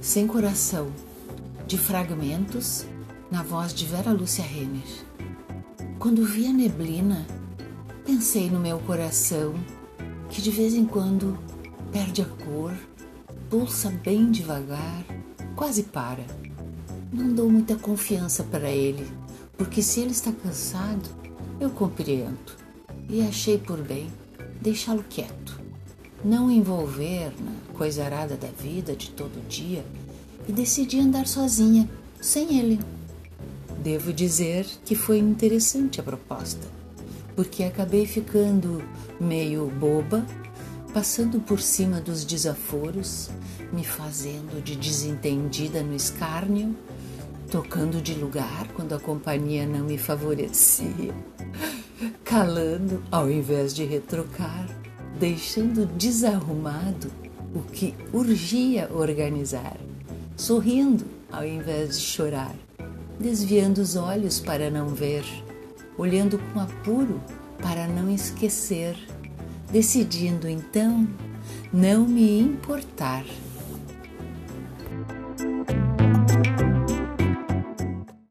Sem Coração, de Fragmentos, na voz de Vera Lúcia Renner. Quando vi a neblina, pensei no meu coração, que de vez em quando perde a cor, pulsa bem devagar, quase para. Não dou muita confiança para ele, porque se ele está cansado, eu compreendo. E achei por bem deixá-lo quieto, não envolver na coisa arada da vida de todo dia e decidi andar sozinha, sem ele. Devo dizer que foi interessante a proposta, porque acabei ficando meio boba, passando por cima dos desaforos, me fazendo de desentendida no escárnio, trocando de lugar quando a companhia não me favorecia, calando ao invés de retrocar, deixando desarrumado o que urgia organizar sorrindo ao invés de chorar, desviando os olhos para não ver, olhando com apuro para não esquecer, decidindo então não me importar